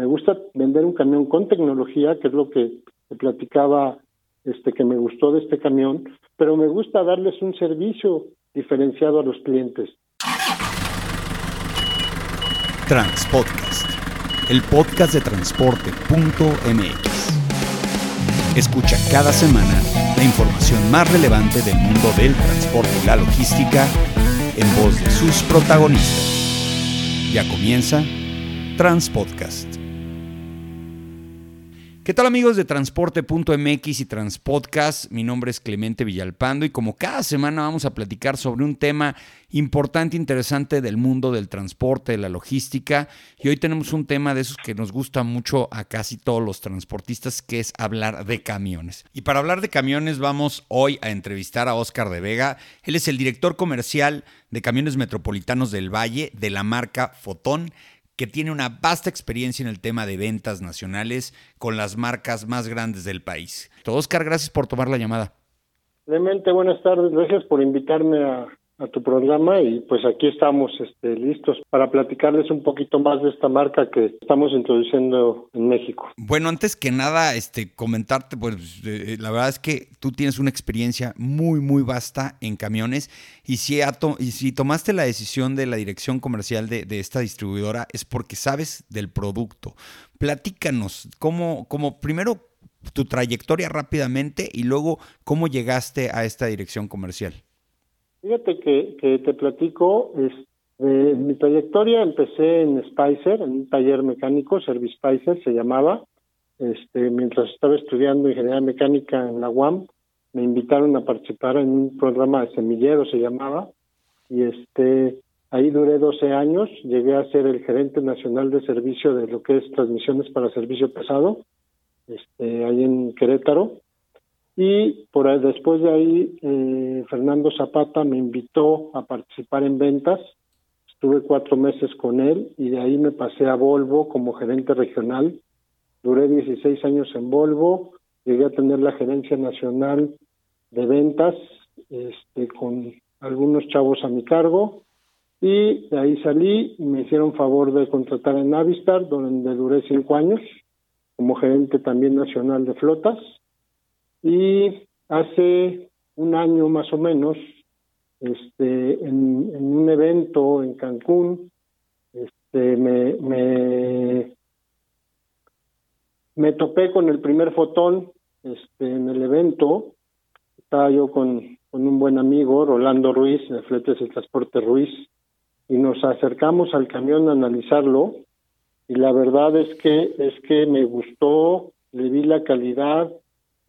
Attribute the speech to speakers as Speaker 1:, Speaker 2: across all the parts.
Speaker 1: me gusta vender un camión con tecnología, que es lo que platicaba este que me gustó de este camión, pero me gusta darles un servicio diferenciado a los clientes.
Speaker 2: Transpodcast, el podcast de transporte.mx. Escucha cada semana la información más relevante del mundo del transporte y la logística en voz de sus protagonistas. Ya comienza Transpodcast. ¿Qué tal amigos de transporte.mx y Transpodcast? Mi nombre es Clemente Villalpando y como cada semana vamos a platicar sobre un tema importante, interesante del mundo del transporte, de la logística. Y hoy tenemos un tema de esos que nos gusta mucho a casi todos los transportistas, que es hablar de camiones. Y para hablar de camiones vamos hoy a entrevistar a Oscar de Vega. Él es el director comercial de Camiones Metropolitanos del Valle de la marca Fotón que tiene una vasta experiencia en el tema de ventas nacionales con las marcas más grandes del país. Oscar, gracias por tomar la llamada.
Speaker 1: Clemente, buenas tardes. Gracias por invitarme a, a tu programa y pues aquí estamos este, listos para platicarles un poquito más de esta marca que estamos introduciendo en México.
Speaker 2: Bueno, antes que nada, este, comentarte, pues eh, la verdad es que tú tienes una experiencia muy, muy vasta en camiones y si, y si tomaste la decisión de la dirección comercial de, de, esta distribuidora es porque sabes del producto. Platícanos, cómo, cómo primero tu trayectoria rápidamente y luego cómo llegaste a esta dirección comercial.
Speaker 1: Fíjate que, que te platico, es, de mi trayectoria empecé en Spicer, en un taller mecánico, Service Spicer se llamaba, este, mientras estaba estudiando ingeniería mecánica en la UAM, me invitaron a participar en un programa de semillero, se llamaba, y este ahí duré 12 años, llegué a ser el gerente nacional de servicio de lo que es transmisiones para servicio pesado, este, ahí en Querétaro, y por ahí, después de ahí eh, Fernando Zapata me invitó a participar en ventas. Estuve cuatro meses con él y de ahí me pasé a Volvo como gerente regional. Duré 16 años en Volvo, llegué a tener la gerencia nacional de ventas este, con algunos chavos a mi cargo y de ahí salí y me hicieron favor de contratar en Navistar, donde duré cinco años como gerente también nacional de flotas y hace un año más o menos, este, en, un evento en Cancún, este, me, me, me topé con el primer fotón este, en el evento. Estaba yo con, con un buen amigo, Rolando Ruiz, de Fletes y Transporte Ruiz, y nos acercamos al camión a analizarlo. Y la verdad es que es que me gustó, le vi la calidad,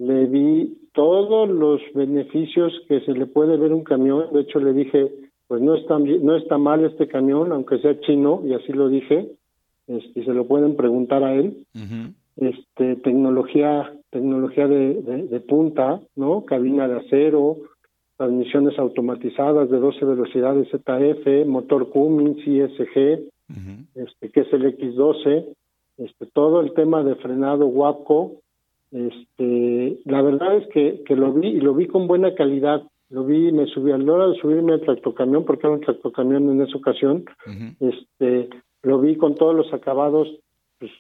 Speaker 1: le vi todos los beneficios que se le puede ver un camión. De hecho, le dije, pues no está, no está mal este camión, aunque sea chino, y así lo dije, este, se lo pueden preguntar a él. Este, tecnología, tecnología de, de, punta, ¿no? Cabina de acero, transmisiones automatizadas de 12 velocidades ZF, motor Cummins, ISG, este, que es el X12, este, todo el tema de frenado WAPCO, este, la verdad es que, que lo vi y lo vi con buena calidad. Lo vi, me subí a la hora de subirme al tractocamión, porque era un tractocamión en esa ocasión. Este, lo vi con todos los acabados, pues,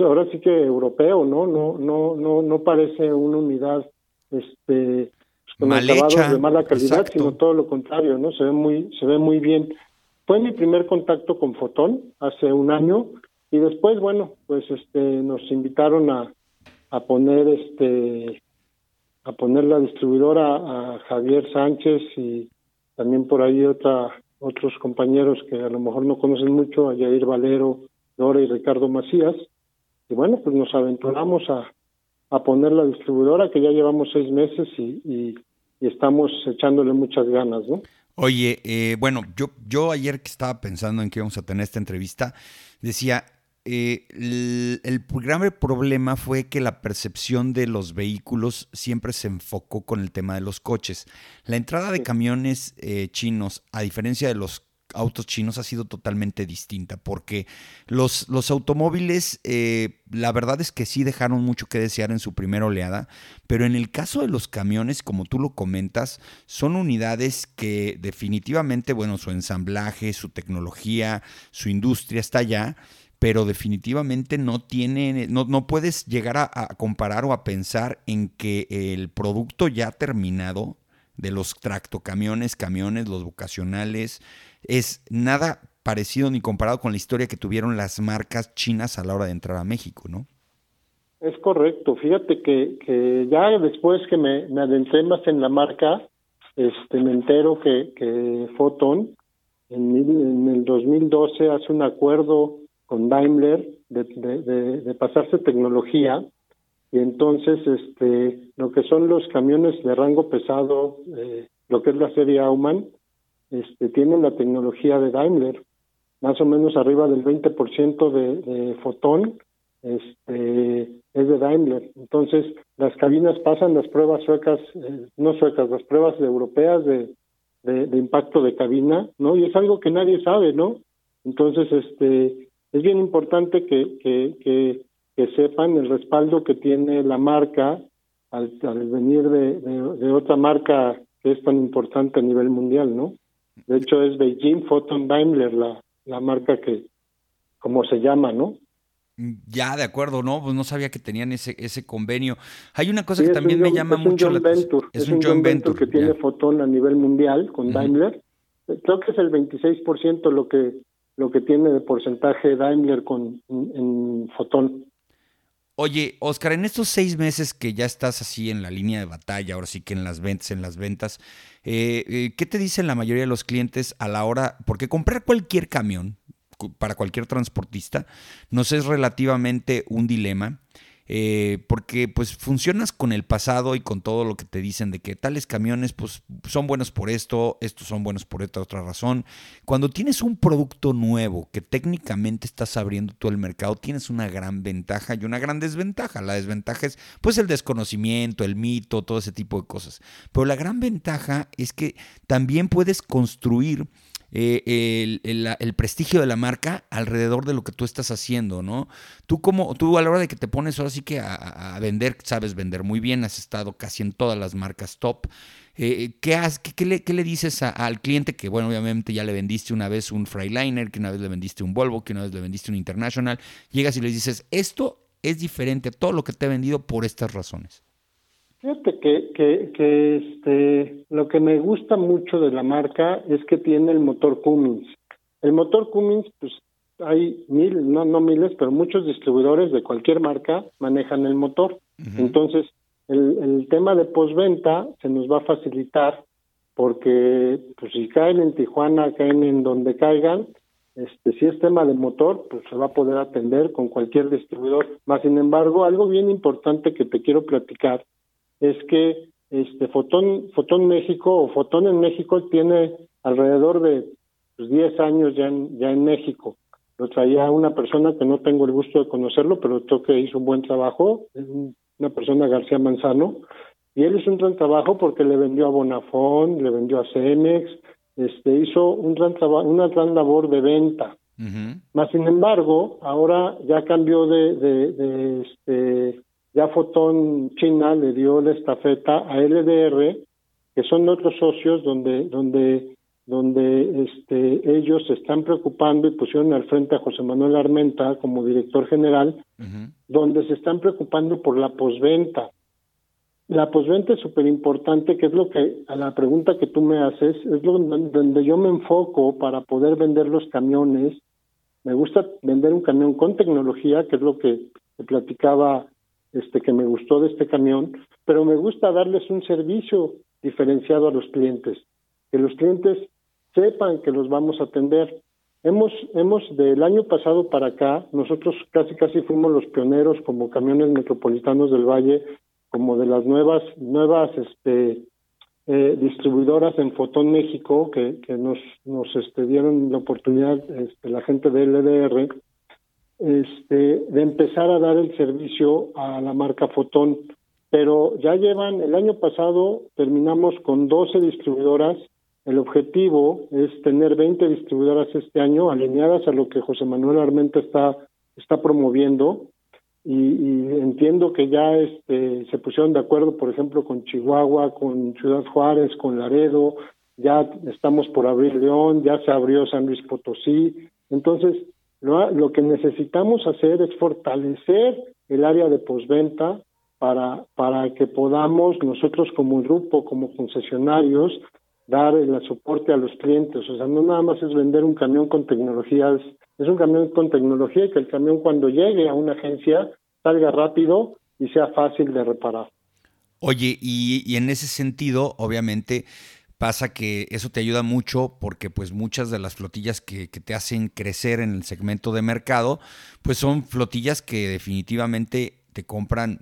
Speaker 1: ahora sí que europeo, ¿no? No, no, no, no parece una unidad, este, pues, con acabados de mala calidad, sino todo lo contrario, ¿no? Se ve muy, se ve muy bien. Fue mi primer contacto con Fotón hace un año y después, bueno, pues este, nos invitaron a, a poner este a poner la distribuidora a Javier Sánchez y también por ahí otra otros compañeros que a lo mejor no conocen mucho, a Jair Valero, Dora y Ricardo Macías. Y bueno, pues nos aventuramos a, a poner la distribuidora que ya llevamos seis meses y, y, estamos echándole muchas ganas, ¿no?
Speaker 2: Oye, eh, bueno, yo, yo ayer que estaba pensando en que íbamos a tener esta entrevista, decía, eh, el, grave problema fue que la percepción de los vehículos siempre se enfocó con el tema de los coches. La entrada de camiones eh, chinos, a diferencia de los autos chinos ha sido totalmente distinta porque los, los automóviles eh, la verdad es que sí dejaron mucho que desear en su primera oleada pero en el caso de los camiones como tú lo comentas son unidades que definitivamente bueno su ensamblaje su tecnología su industria está allá pero definitivamente no tiene, no, no puedes llegar a, comparar o a pensar en que el producto ya terminado de los tractocamiones, camiones, los vocacionales, es nada parecido ni comparado con la historia que tuvieron las marcas chinas a la hora de entrar a México, ¿no?
Speaker 1: Es correcto. Fíjate que, que ya después que me, me adentré más en la marca, este, me entero que, que Photon en, en el 2012 hace un acuerdo con Daimler de, de, pasarse tecnología. Y entonces este lo que son los camiones de rango pesado eh, lo que es la serie Aumann este tienen la tecnología de Daimler. Más o menos arriba del 20% de, de fotón este es de Daimler. Entonces las cabinas pasan las pruebas suecas eh, no suecas las pruebas europeas de, de, de impacto de cabina no y es algo que nadie sabe no entonces este es bien importante que, que, que, sepan el respaldo que tiene la marca al, al venir de, de, otra marca que es tan importante a nivel mundial, ¿no? De hecho es Beijing Photon Daimler la, la marca que, como se llama, ¿no?
Speaker 2: Ya, de acuerdo, no, pues no sabía que tenían ese ese convenio. Hay una cosa que también me llama mucho
Speaker 1: la atención. Es, un joint venture, que tiene Photon a nivel mundial con Daimler. Creo que es el 26% lo que lo que tiene de porcentaje Daimler con, en, Fotón.
Speaker 2: Oye, Oscar, en estos seis meses que ya estás así en la línea de batalla, ahora sí que en las ventas, en las ventas, eh, eh, ¿qué te dicen la mayoría de los clientes a la hora? Porque comprar cualquier camión para cualquier transportista nos es relativamente un dilema. Eh, porque pues funcionas con el pasado y con todo lo que te dicen de que tales camiones pues son buenos por esto, estos son buenos por esta otra razón. Cuando tienes un producto nuevo que técnicamente estás abriendo todo el mercado, tienes una gran ventaja y una gran desventaja. La desventaja es pues el desconocimiento, el mito, todo ese tipo de cosas. Pero la gran ventaja es que también puedes construir eh, el, prestigio de la marca alrededor de lo que tú estás haciendo, ¿no? Tú como, tú a la hora de que te pones ahora sí que a, vender, sabes vender muy bien, has estado casi en todas las marcas top. Eh, ¿qué, has, qué, le, qué, le, dices al cliente que, bueno, obviamente ya le vendiste una vez un Freiliner, que una vez le vendiste un Volvo, que una vez le vendiste un International? Llegas y le dices, esto es diferente a todo lo que te he vendido por estas razones.
Speaker 1: Fíjate que, que, que este, lo que me gusta mucho de la marca es que tiene el motor Cummins. El motor Cummins, pues hay mil, no, no miles, pero muchos distribuidores de cualquier marca manejan el motor. Entonces, el, el tema de postventa se nos va a facilitar porque pues si caen en Tijuana, caen en donde caigan, este, si es tema de motor, pues se va a poder atender con cualquier distribuidor. Más sin embargo, algo bien importante que te quiero platicar es que este Fotón, Fotón México o Fotón en México tiene alrededor de pues, 10 años ya en, ya en México. Lo traía una persona que no tengo el gusto de conocerlo, pero creo que hizo un buen trabajo, una persona García Manzano, y él hizo un gran trabajo porque le vendió a Bonafón, le vendió a Cemex, este, hizo un gran una gran labor de venta. Más sin embargo, ahora ya cambió de, de, de, este, ya Fotón China le dio la estafeta a LDR, que son otros socios donde, donde, donde este, ellos se están preocupando y pusieron al frente a José Manuel Armenta como director general, donde se están preocupando por la posventa. La posventa es súper importante, que es lo que, a la pregunta que tú me haces, es lo donde yo me enfoco para poder vender los camiones. Me gusta vender un camión con tecnología, que es lo que te platicaba este que me gustó de este camión, pero me gusta darles un servicio diferenciado a los clientes, que los clientes sepan que los vamos a atender. Hemos, hemos del año pasado para acá, nosotros casi casi fuimos los pioneros como camiones metropolitanos del Valle, como de las nuevas, nuevas este eh, distribuidoras en Fotón México que, nos, nos este, dieron la oportunidad este, la gente de LDR este, de empezar a dar el servicio a la marca Fotón. Pero ya llevan, el año pasado terminamos con 12 distribuidoras. El objetivo es tener 20 distribuidoras este año alineadas a lo que José Manuel Armenta está, está promoviendo. Y, entiendo que ya este, se pusieron de acuerdo, por ejemplo, con Chihuahua, con Ciudad Juárez, con Laredo, ya estamos por abrir León, ya se abrió San Luis Potosí. Entonces, Lo, lo que necesitamos hacer es fortalecer el área de postventa para, para que podamos nosotros como grupo, como concesionarios, dar el soporte a los clientes. O sea, no nada más es vender un camión con tecnologías, es un camión con tecnología y que el camión cuando llegue a una agencia salga rápido y sea fácil de reparar.
Speaker 2: Oye, y en ese sentido, obviamente, pasa que eso te ayuda mucho porque pues muchas de las flotillas que, que, te hacen crecer en el segmento de mercado, pues son flotillas que definitivamente te compran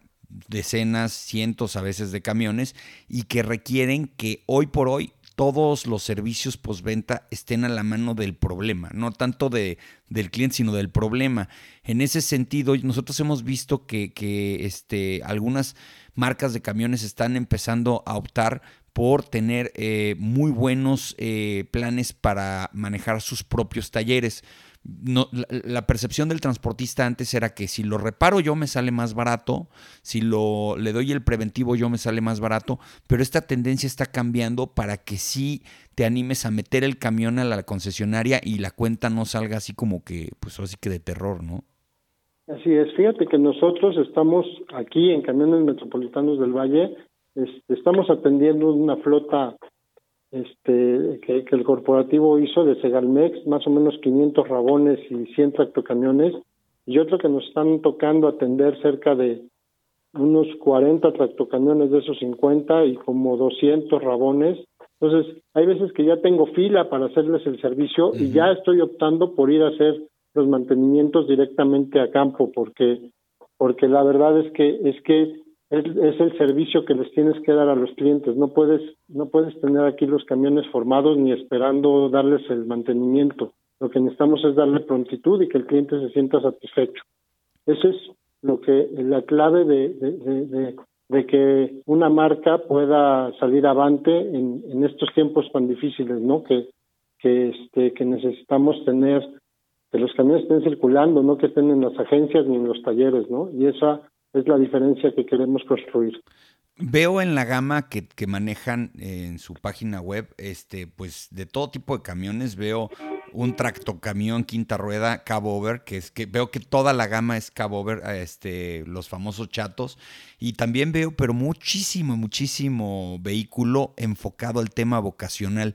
Speaker 2: decenas, cientos a veces de camiones y que requieren que hoy por hoy todos los servicios postventa estén a la mano del problema, no tanto de, del cliente, sino del problema. En ese sentido, nosotros hemos visto que, que este, algunas marcas de camiones están empezando a optar por tener eh, muy buenos eh, planes para manejar sus propios talleres la, percepción del transportista antes era que si lo reparo yo me sale más barato, si lo le doy el preventivo yo me sale más barato, pero esta tendencia está cambiando para que sí te animes a meter el camión a la concesionaria y la cuenta no salga así como que, pues así que de terror, ¿no?
Speaker 1: Así es, fíjate que nosotros estamos aquí en Camiones Metropolitanos del Valle, este, estamos atendiendo una flota este que, el corporativo hizo de Segalmex, más o menos 500 rabones y 100 tractocamiones, y otro que nos están tocando atender cerca de unos 40 tractocamiones de esos 50 y como 200 rabones. Entonces, hay veces que ya tengo fila para hacerles el servicio y ya estoy optando por ir a hacer los mantenimientos directamente a campo porque porque la verdad es que es que es, el servicio que les tienes que dar a los clientes. No puedes, no puedes tener aquí los camiones formados ni esperando darles el mantenimiento. Lo que necesitamos es darle prontitud y que el cliente se sienta satisfecho. Eso es lo que la clave de, de, de, que una marca pueda salir avante en, en, estos tiempos tan difíciles, ¿no? Que, que, este, que necesitamos tener que los camiones estén circulando, no que estén en las agencias ni en los talleres, ¿no? Y esa es la diferencia que queremos construir.
Speaker 2: Veo en la gama que, que, manejan en su página web, este, pues de todo tipo de camiones. Veo un tractocamión quinta rueda cab over, que es que veo que toda la gama es cab over, este, los famosos chatos. Y también veo, pero muchísimo, muchísimo vehículo enfocado al tema vocacional.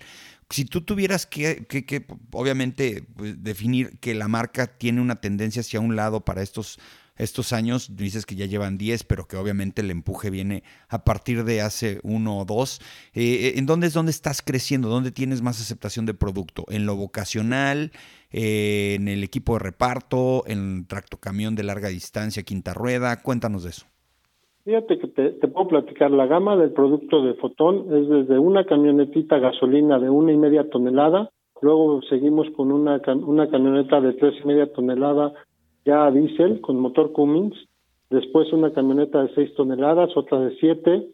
Speaker 2: Si tú tuvieras que, que, que obviamente, pues, definir que la marca tiene una tendencia hacia un lado para estos estos años, dices que ya llevan 10, pero que obviamente el empuje viene a partir de hace uno o dos. Eh, eh, ¿En dónde es donde estás creciendo? ¿Dónde tienes más aceptación de producto? ¿En lo vocacional? Eh, ¿En el equipo de reparto? ¿En tractocamión de larga distancia, quinta rueda? Cuéntanos de eso.
Speaker 1: Fíjate que te, te, puedo platicar, la gama del producto de Fotón es desde una camionetita gasolina de una y media tonelada, luego seguimos con una, una camioneta de tres y media tonelada ya a diésel con motor Cummins, después una camioneta de 6 toneladas, otra de 7,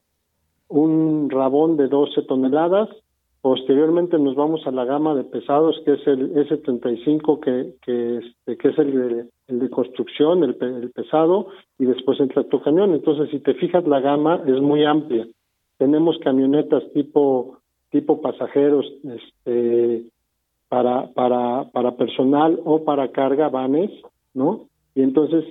Speaker 1: un rabón de 12 toneladas, posteriormente nos vamos a la gama de pesados que es el S35 que, que, este, que es el de, el de construcción, el, el pesado, y después el tractocamión. Entonces, si te fijas, la gama es muy amplia. Tenemos camionetas tipo tipo pasajeros este para para para personal o para carga vanes ¿no? Y entonces,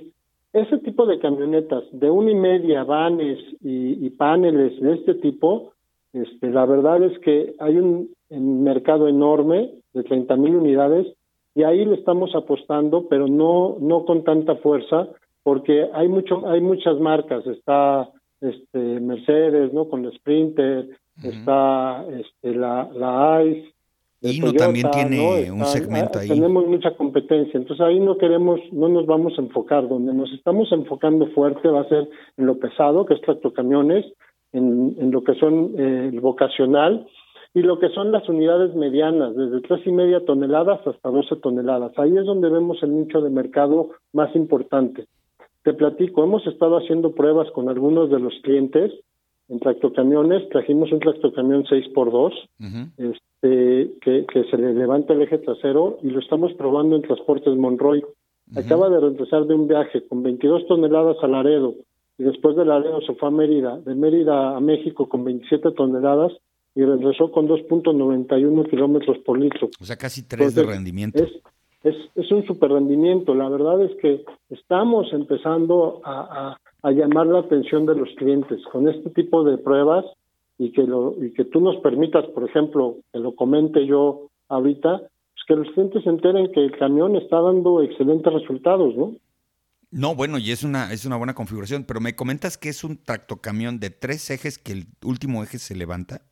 Speaker 1: ese tipo de camionetas de una y media, vanes y, paneles de este tipo, este, la verdad es que hay un, mercado enorme de 30 mil unidades y ahí le estamos apostando, pero no, no con tanta fuerza, porque hay mucho, hay muchas marcas, está este Mercedes, ¿no? Con el Sprinter, está este, la, la ICE,
Speaker 2: Hino también tiene un segmento ahí.
Speaker 1: Tenemos mucha competencia, entonces ahí no queremos, no nos vamos a enfocar. Donde nos estamos enfocando fuerte va a ser en lo pesado, que es tractocamiones, en, en lo que son eh, el vocacional y lo que son las unidades medianas, desde tres y media toneladas hasta 12 toneladas. Ahí es donde vemos el nicho de mercado más importante. Te platico, hemos estado haciendo pruebas con algunos de los clientes en tractocamiones, trajimos un tractocamión 6x2, este, que, que, se le levanta el eje trasero y lo estamos probando en Transportes Monroy. Acaba de regresar de un viaje con 22 toneladas a Laredo y después de Laredo se fue a Mérida, de Mérida a México con 27 toneladas y regresó con 2.91 kilómetros por litro.
Speaker 2: O sea, casi tres de rendimiento.
Speaker 1: Es, es, es un super rendimiento. La verdad es que estamos empezando a, a, llamar la atención de los clientes con este tipo de pruebas y que, lo, y que tú nos permitas, por ejemplo, que lo comente yo ahorita, pues que los clientes se enteren que el camión está dando excelentes resultados, ¿no?
Speaker 2: No, bueno, y es una, es una buena configuración, pero me comentas que es un tractocamión de tres ejes que el último eje se levanta.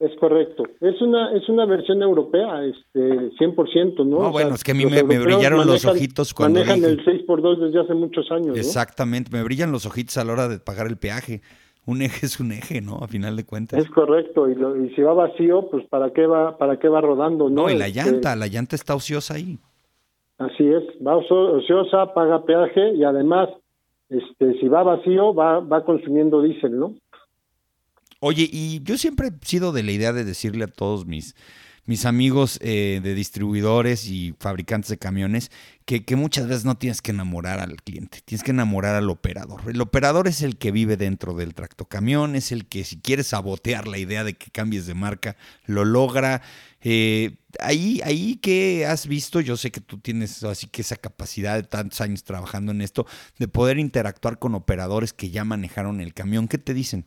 Speaker 1: Es correcto. Es una es una versión europea, este 100%, ¿no?
Speaker 2: No, bueno, es que a mí me, brillaron los ojitos cuando
Speaker 1: manejan el 6x2 desde hace muchos años,
Speaker 2: Exactamente, me brillan los ojitos a la hora de pagar el peaje. Un eje es un eje, ¿no? A final de cuentas.
Speaker 1: Es correcto, y, lo, y si va vacío, pues para qué va para qué va rodando, ¿no?
Speaker 2: No, y la este llanta, la llanta está ociosa ahí.
Speaker 1: Así es, va ociosa, paga peaje y además este si va vacío va va consumiendo diésel, ¿no?
Speaker 2: Oye, y yo siempre he sido de la idea de decirle a todos mis, mis amigos eh, de distribuidores y fabricantes de camiones que, muchas veces no tienes que enamorar al cliente, tienes que enamorar al operador. El operador es el que vive dentro del tractocamión, es el que si quiere sabotear la idea de que cambies de marca, lo logra. Eh, ahí, ahí que has visto, yo sé que tú tienes así que esa capacidad de tantos años trabajando en esto, de poder interactuar con operadores que ya manejaron el camión, ¿qué te dicen?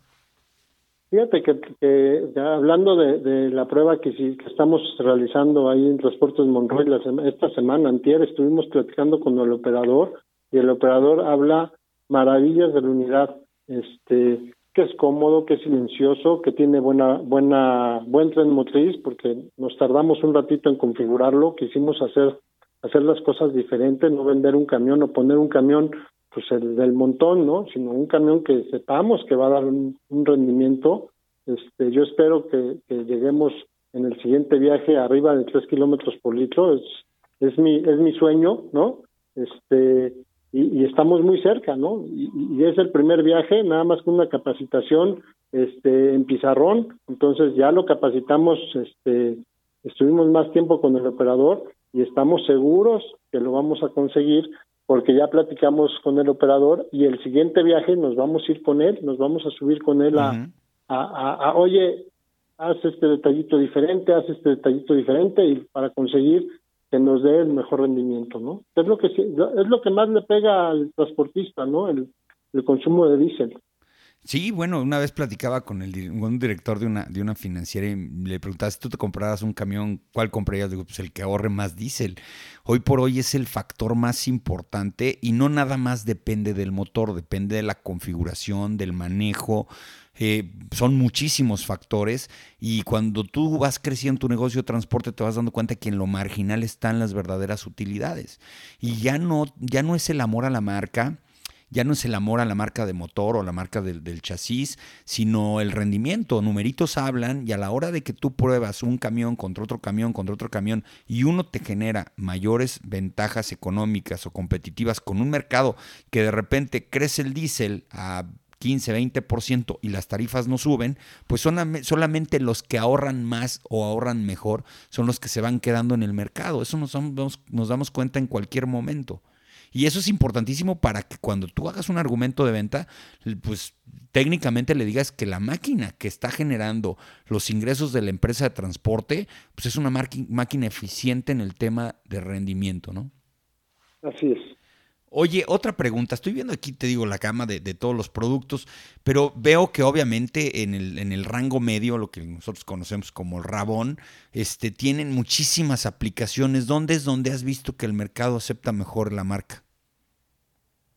Speaker 1: Fíjate que, ya hablando de, la prueba que, sí, que estamos realizando ahí en Transportes Monroy esta semana, antier, estuvimos platicando con el operador y el operador habla maravillas de la unidad, este, que es cómodo, que es silencioso, que tiene buena, buena, buen tren motriz, porque nos tardamos un ratito en configurarlo, quisimos hacer, hacer las cosas diferentes, no vender un camión o poner un camión pues el del montón, ¿no? Sino un camión que sepamos que va a dar un, rendimiento. Este, yo espero que, lleguemos en el siguiente viaje arriba de tres kilómetros por litro. Es, es mi, es mi sueño, ¿no? Este, y, estamos muy cerca, ¿no? Y, es el primer viaje, nada más con una capacitación, este, en pizarrón. Entonces ya lo capacitamos, este, estuvimos más tiempo con el operador y estamos seguros que lo vamos a conseguir porque ya platicamos con el operador y el siguiente viaje nos vamos a ir con él, nos vamos a subir con él a, a, oye, haz este detallito diferente, haz este detallito diferente y para conseguir que nos dé el mejor rendimiento, ¿no? Es lo que es lo que más le pega al transportista, ¿no? El, el consumo de diésel.
Speaker 2: Sí, bueno, una vez platicaba con el un director de una, de una financiera y le preguntaba si tú te compraras un camión, ¿cuál comprarías? Digo, pues el que ahorre más diésel. Hoy por hoy es el factor más importante y no nada más depende del motor, depende de la configuración, del manejo. Eh, son muchísimos factores y cuando tú vas creciendo tu negocio de transporte te vas dando cuenta que en lo marginal están las verdaderas utilidades. Y ya no, ya no es el amor a la marca, ya no es el amor a la marca de motor o la marca del, chasis, sino el rendimiento. Numeritos hablan y a la hora de que tú pruebas un camión contra otro camión, contra otro camión, y uno te genera mayores ventajas económicas o competitivas con un mercado que de repente crece el diésel a 15, 20% y las tarifas no suben, pues solamente los que ahorran más o ahorran mejor son los que se van quedando en el mercado. Eso nos damos cuenta en cualquier momento. Y eso es importantísimo para que cuando tú hagas un argumento de venta, pues técnicamente le digas que la máquina que está generando los ingresos de la empresa de transporte, pues es una máquina eficiente en el tema de rendimiento, ¿no?
Speaker 1: Así es.
Speaker 2: Oye, otra pregunta. Estoy viendo aquí, te digo, la gama de, todos los productos, pero veo que obviamente en el, en el, rango medio, lo que nosotros conocemos como el rabón, este, tienen muchísimas aplicaciones. ¿Dónde es donde has visto que el mercado acepta mejor la marca?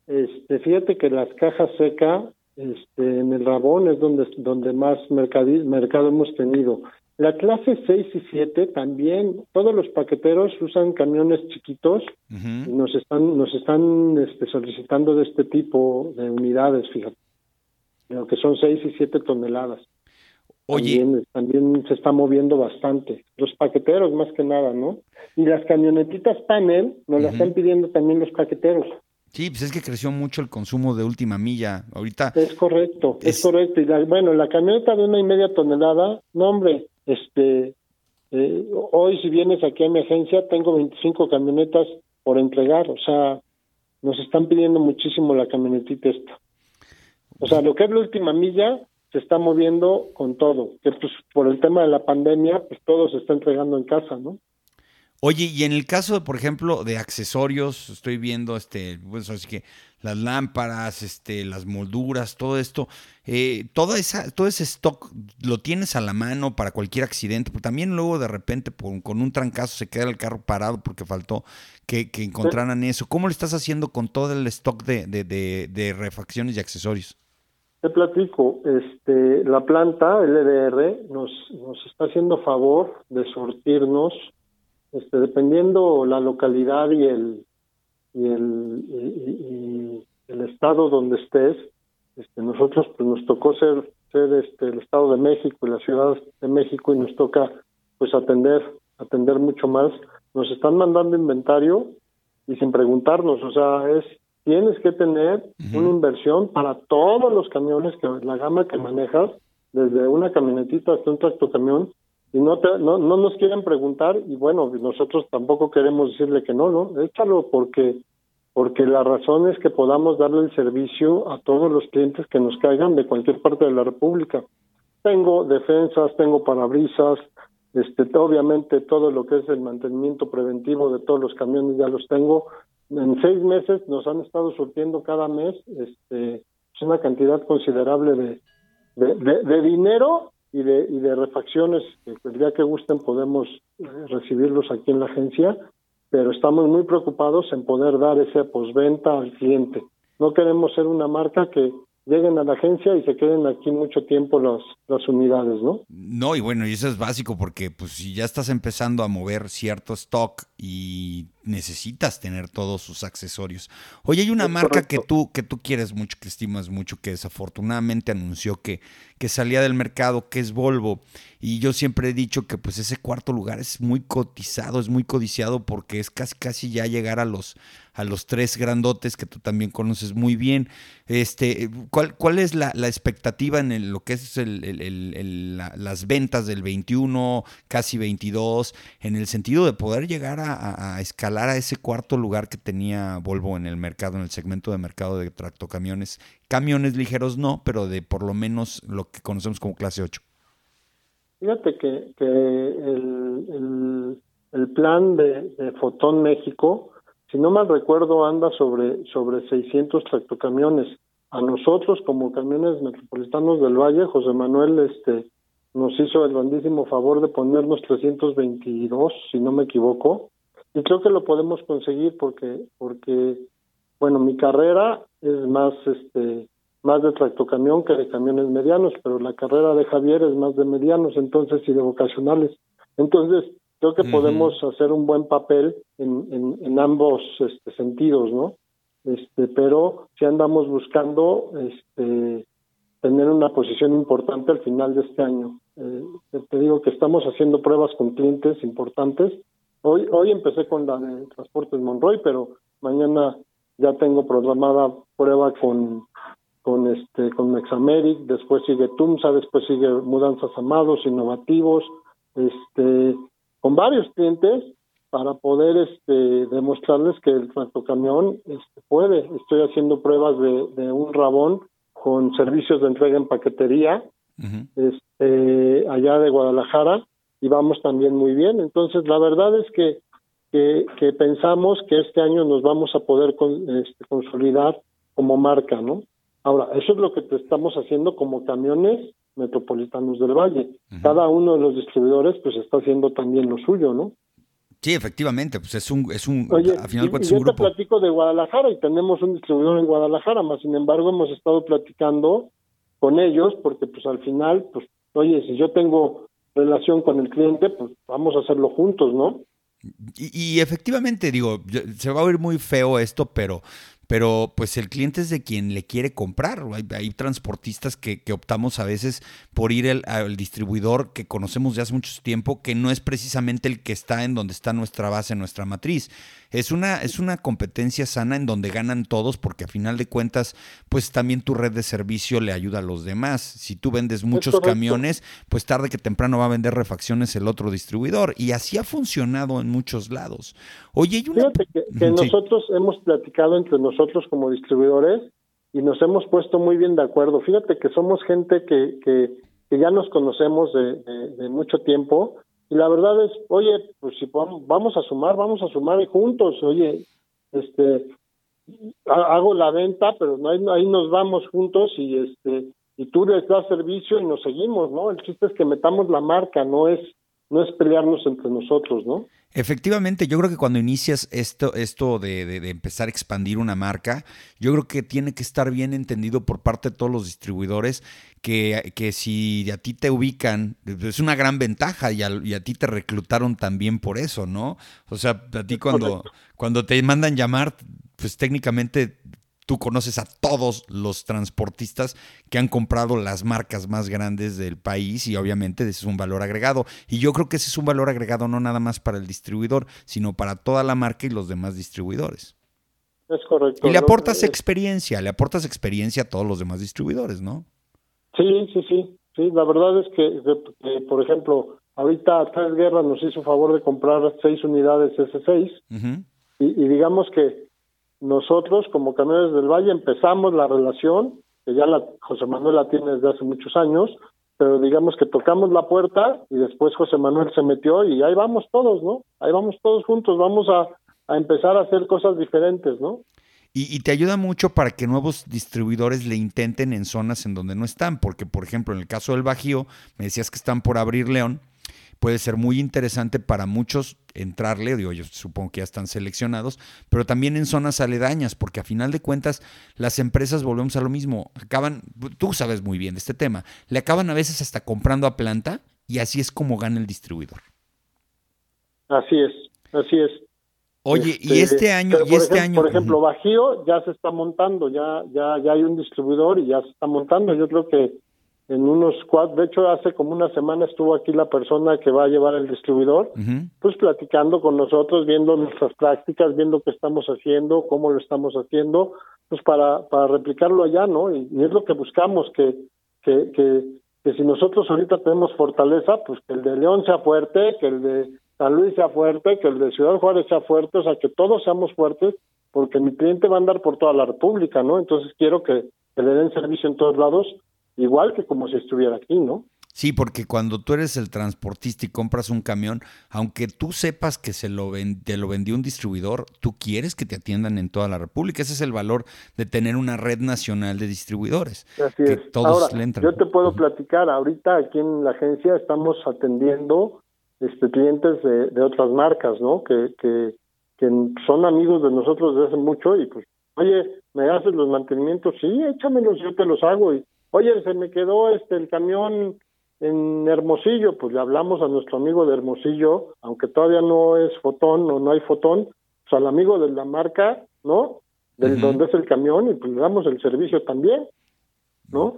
Speaker 1: Este, fíjate que las cajas secas, este, en el rabón es donde, donde más mercado hemos tenido. La clase 6 y 7 también, todos los paqueteros usan camiones chiquitos y nos están, nos están este, solicitando de este tipo de unidades, fíjate, lo que son 6 y 7 toneladas. Oye. También, se está moviendo bastante. Los paqueteros más que nada, ¿no? Y las camionetitas panel nos las están pidiendo también los paqueteros.
Speaker 2: Sí, pues es que creció mucho el consumo de última milla. Ahorita.
Speaker 1: Es correcto, es, correcto. Y bueno, la camioneta de una y media tonelada, no, hombre, este, eh, hoy si vienes aquí a mi agencia, tengo 25 camionetas por entregar. O sea, nos están pidiendo muchísimo la camionetita esta. O sea, lo que es la última milla se está moviendo con todo. Que pues por el tema de la pandemia, pues todo se está entregando en casa, ¿no?
Speaker 2: Oye, y en el caso, por ejemplo, de accesorios, estoy viendo este, pues así que las lámparas, este, las molduras, todo esto, eh, toda esa, todo ese stock lo tienes a la mano para cualquier accidente, pero también luego de repente con un trancazo se queda el carro parado porque faltó que, encontraran eso. ¿Cómo lo estás haciendo con todo el stock de refacciones y accesorios?
Speaker 1: Te platico, este, la planta LDR nos, nos está haciendo favor de surtirnos, este, dependiendo la localidad y el y el, el estado donde estés, este, nosotros pues nos tocó ser ser este el estado de México y la ciudad de México y nos toca pues atender atender mucho más. Nos están mandando inventario y sin preguntarnos, o sea, es tienes que tener una inversión para todos los camiones, que la gama que manejas, desde una camionetita hasta un tractocamión, y no, te, no, no nos quieren preguntar, y bueno, nosotros tampoco queremos decirle que no, ¿no? Échalo porque porque la razón es que podamos darle el servicio a todos los clientes que nos caigan de cualquier parte de la República. Tengo defensas, tengo parabrisas, este, obviamente todo lo que es el mantenimiento preventivo de todos los camiones ya los tengo, en seis meses nos han estado surtiendo cada mes este, es una cantidad considerable de, de, dinero y de, y de refacciones que el día que gusten podemos eh, recibirlos aquí en la agencia, pero estamos muy preocupados en poder dar esa posventa al cliente. No queremos ser una marca que lleguen a la agencia y se queden aquí mucho tiempo las, las unidades, ¿no?
Speaker 2: No, y bueno, y eso es básico porque pues si ya estás empezando a mover cierto stock y necesitas tener todos sus accesorios. Oye, hay una marca que tú, que tú quieres mucho, que estimas mucho, que desafortunadamente anunció que, que salía del mercado, que es Volvo. Y yo siempre he dicho que pues ese cuarto lugar es muy cotizado, es muy codiciado porque es casi casi ya llegar a los a los tres grandotes que tú también conoces muy bien. Este, ¿cuál, cuál es la, expectativa en lo que es el, las ventas del 21, casi 22, en el sentido de poder llegar a, a escalar ese cuarto lugar que tenía Volvo en el mercado, en el segmento de mercado de tractocamiones. Camiones ligeros no, pero de por lo menos lo que conocemos como clase 8.
Speaker 1: Fíjate que, que el, plan de, de, Fotón México, si no mal recuerdo, anda sobre, sobre 600 tractocamiones. A nosotros, como camiones metropolitanos del Valle, José Manuel este, nos hizo el grandísimo favor de ponernos 322, si no me equivoco, y creo que lo podemos conseguir porque porque bueno mi carrera es más este más de tractocamión que de camiones medianos pero la carrera de Javier es más de medianos entonces y de vocacionales. Entonces creo que podemos hacer un buen papel en, en, en ambos este, sentidos no este pero si andamos buscando este tener una posición importante al final de este año. Eh, te digo que estamos haciendo pruebas con clientes importantes Hoy, hoy empecé con la de Transportes Monroy, pero mañana ya tengo programada prueba con con este con Mexameric, después sigue Tumsa, después sigue Mudanzas Amados, Innovativos, este con varios clientes para poder este demostrarles que el tractocamión este, puede. Estoy haciendo pruebas de, de un rabón con servicios de entrega en paquetería este allá de Guadalajara y vamos también muy bien. Entonces, la verdad es que, que, pensamos que este año nos vamos a poder este, consolidar como marca, ¿no? Ahora, eso es lo que estamos haciendo como camiones metropolitanos del Valle. Cada uno de los distribuidores pues está haciendo también lo suyo, ¿no?
Speaker 2: Sí, efectivamente, pues es un, es un,
Speaker 1: Oye, final y, yo te platico de Guadalajara y tenemos un distribuidor en Guadalajara, más sin embargo hemos estado platicando con ellos porque pues al final, pues, oye, si yo tengo relación con el cliente, pues vamos a hacerlo juntos, ¿no?
Speaker 2: Y, efectivamente, digo, se va a oír muy feo esto, pero pero pues el cliente es de quien le quiere comprar. Hay, transportistas que, optamos a veces por ir al distribuidor que conocemos de hace mucho tiempo, que no es precisamente el que está en donde está nuestra base, nuestra matriz. Es una, es una competencia sana en donde ganan todos, porque a final de cuentas, pues también tu red de servicio le ayuda a los demás. Si tú vendes muchos camiones, pues tarde que temprano va a vender refacciones el otro distribuidor. Y así ha funcionado en muchos lados. Oye,
Speaker 1: Fíjate que, nosotros hemos platicado entre nosotros como distribuidores y nos hemos puesto muy bien de acuerdo. Fíjate que somos gente que, que, ya nos conocemos de, mucho tiempo y la verdad es, oye, pues si vamos a sumar, vamos a sumar juntos, oye, este, hago la venta, pero ahí, ahí nos vamos juntos y este, y tú les das servicio y nos seguimos, ¿no? El chiste es que metamos la marca, no es no es pelearnos entre nosotros, ¿no?
Speaker 2: Efectivamente, yo creo que cuando inicias esto, esto de, de, empezar a expandir una marca, yo creo que tiene que estar bien entendido por parte de todos los distribuidores que, que si a ti te ubican, es una gran ventaja y a, y a, ti te reclutaron también por eso, ¿no? O sea, a ti cuando, cuando te mandan llamar, pues técnicamente tú conoces a todos los transportistas que han comprado las marcas más grandes del país y obviamente ese es un valor agregado. Y yo creo que ese es un valor agregado no nada más para el distribuidor, sino para toda la marca y los demás distribuidores.
Speaker 1: Es correcto.
Speaker 2: Y le aportas experiencia, le aportas experiencia a todos los demás distribuidores, ¿no?
Speaker 1: Sí, sí, sí. Sí, la verdad es que, por ejemplo, ahorita Tres Guerras nos hizo favor de comprar seis unidades S6 y, y digamos que nosotros como Camiones del Valle empezamos la relación, que ya la José Manuel la tiene desde hace muchos años, pero digamos que tocamos la puerta y después José Manuel se metió y ahí vamos todos, ¿no? Ahí vamos todos juntos, vamos a, a empezar a hacer cosas diferentes, ¿no?
Speaker 2: Y, y, te ayuda mucho para que nuevos distribuidores le intenten en zonas en donde no están, porque por ejemplo en el caso del Bajío, me decías que están por abrir León, puede ser muy interesante para muchos entrarle, digo, yo supongo que ya están seleccionados, pero también en zonas aledañas, porque a final de cuentas las empresas, volvemos a lo mismo, acaban, tú sabes muy bien de este tema, le acaban a veces hasta comprando a planta y así es como gana el distribuidor.
Speaker 1: Así es, así es.
Speaker 2: Oye, y este, este año, y este
Speaker 1: año, por ejemplo, Bajío ya se está montando, ya, ya, ya hay un distribuidor y ya se está montando. Yo creo que en unos cuatro, de hecho hace como una semana estuvo aquí la persona que va a llevar el distribuidor, pues platicando con nosotros, viendo nuestras prácticas, viendo qué estamos haciendo, cómo lo estamos haciendo, pues para, para replicarlo allá, ¿no? Y, es lo que buscamos, que, que, que, que si nosotros ahorita tenemos fortaleza, pues que el de León sea fuerte, que el de San Luis sea fuerte, que el de Ciudad Juárez sea fuerte, o sea, que todos seamos fuertes, porque mi cliente va a andar por toda la República, ¿no? Entonces quiero que, que le den servicio en todos lados igual que como si estuviera aquí, ¿no?
Speaker 2: Sí, porque cuando tú eres el transportista y compras un camión, aunque tú sepas que se lo te lo vendió un distribuidor, tú quieres que te atiendan en toda la República. Ese es el valor de tener una red nacional de distribuidores.
Speaker 1: Así es. Todos Ahora, Yo te puedo platicar, ahorita aquí en la agencia estamos atendiendo este clientes de, de otras marcas, ¿no? Que, que, que son amigos de nosotros desde hace mucho y pues, oye, ¿me haces los mantenimientos? Sí, échamelos, yo te los hago y Oye, se me quedó este el camión en Hermosillo, pues le hablamos a nuestro amigo de Hermosillo, aunque todavía no es fotón o no hay fotón, pues al amigo de la marca, ¿no? Del donde es el camión y pues le damos el servicio también, ¿no?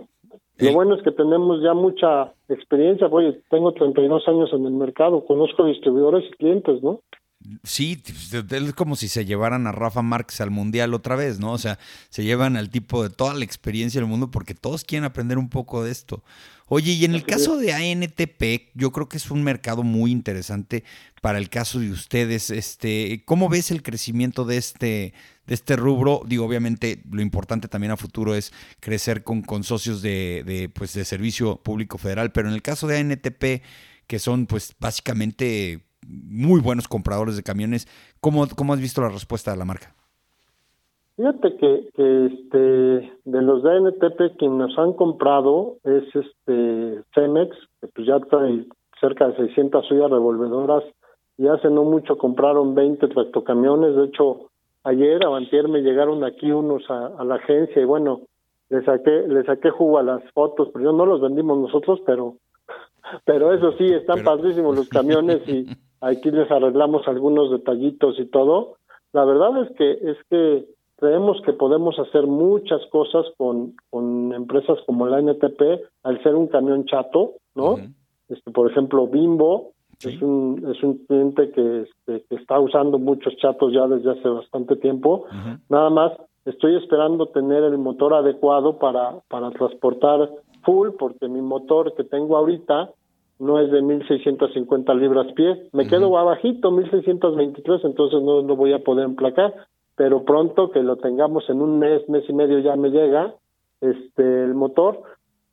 Speaker 1: Lo bueno es que tenemos ya mucha experiencia, oye, tengo 32 años en el mercado, conozco distribuidores y clientes, ¿no?
Speaker 2: Sí, es como si se llevaran a Rafa Márquez al Mundial otra vez, ¿no? O sea, se llevan al tipo de toda la experiencia del mundo porque todos quieren aprender un poco de esto. Oye, y en el caso de ANTP, yo creo que es un mercado muy interesante para el caso de ustedes. Este, ¿Cómo ves el crecimiento de este, de este rubro? Digo, obviamente lo importante también a futuro es crecer con, con socios de, de, pues, de servicio público federal, pero en el caso de ANTP, que son pues básicamente muy buenos compradores de camiones. ¿Cómo, cómo has visto la respuesta de la marca?
Speaker 1: Fíjate que, que este, de los DNTP que nos han comprado es este Cemex, que pues ya trae cerca de 600 suyas revolvedoras y hace no mucho compraron 20 tractocamiones. De hecho, ayer o antier me llegaron aquí unos a, a la agencia y bueno, le saqué, le saqué jugo a las fotos, pero yo no los vendimos nosotros, pero pero eso sí, están padrísimos los camiones y aquí les arreglamos algunos detallitos y todo. La verdad es que es que creemos que podemos hacer muchas cosas con, con empresas como la NTP al ser un camión chato, ¿no? este, por ejemplo, Bimbo es un es un cliente que, este, que está usando muchos chatos ya desde hace bastante tiempo. Nada más estoy esperando tener el motor adecuado para para transportar full porque mi motor que tengo ahorita no es de 1650 libras pie, me quedo abajito, 1623, entonces no lo voy a poder emplacar, pero pronto que lo tengamos en un mes, mes y medio ya me llega este el motor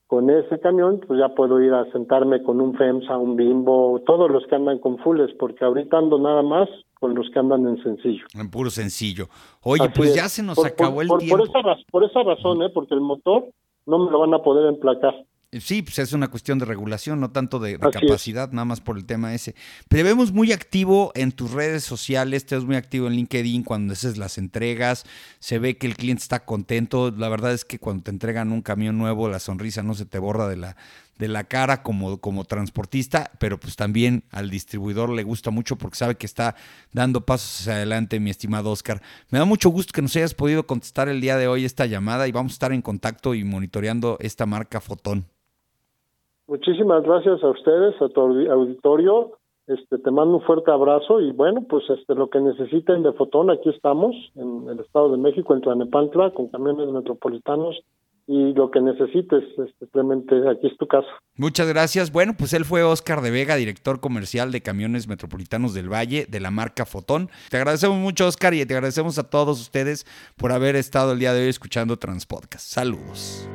Speaker 1: con ese camión, pues ya puedo ir a sentarme con un FEMSA, un Bimbo, todos los que andan con fulles, porque ahorita ando nada más con los que andan en sencillo.
Speaker 2: En puro sencillo. Oye, pues ya se nos acabó el
Speaker 1: tiempo. Por esa, por esa razón, ¿eh? porque el motor no me lo van a poder emplacar.
Speaker 2: Eh, sí, pues es una cuestión de regulación, no tanto de, capacidad, nada más por el tema ese. Pero vemos muy activo en tus redes sociales, te ves muy activo en LinkedIn cuando haces las entregas, se ve que el cliente está contento. La verdad es que cuando te entregan un camión nuevo, la sonrisa no se te borra de la, de la cara como, como transportista, pero pues también al distribuidor le gusta mucho porque sabe que está dando pasos hacia adelante, mi estimado Oscar. Me da mucho gusto que nos hayas podido contestar el día de hoy esta llamada y vamos a estar en contacto y monitoreando esta marca Fotón.
Speaker 1: Muchísimas gracias a ustedes, a tu auditorio. Este, te mando un fuerte abrazo y bueno, pues este, lo que necesiten de Fotón, aquí estamos en el Estado de México, en Tlanepantla, con camiones metropolitanos y lo que necesites, este, aquí es tu casa.
Speaker 2: Muchas gracias. Bueno, pues él fue Oscar de Vega, director comercial de Camiones Metropolitanos del Valle de la marca Fotón. Te agradecemos mucho, Oscar, y te agradecemos a todos ustedes por haber estado el día de hoy escuchando Transpodcast. Saludos.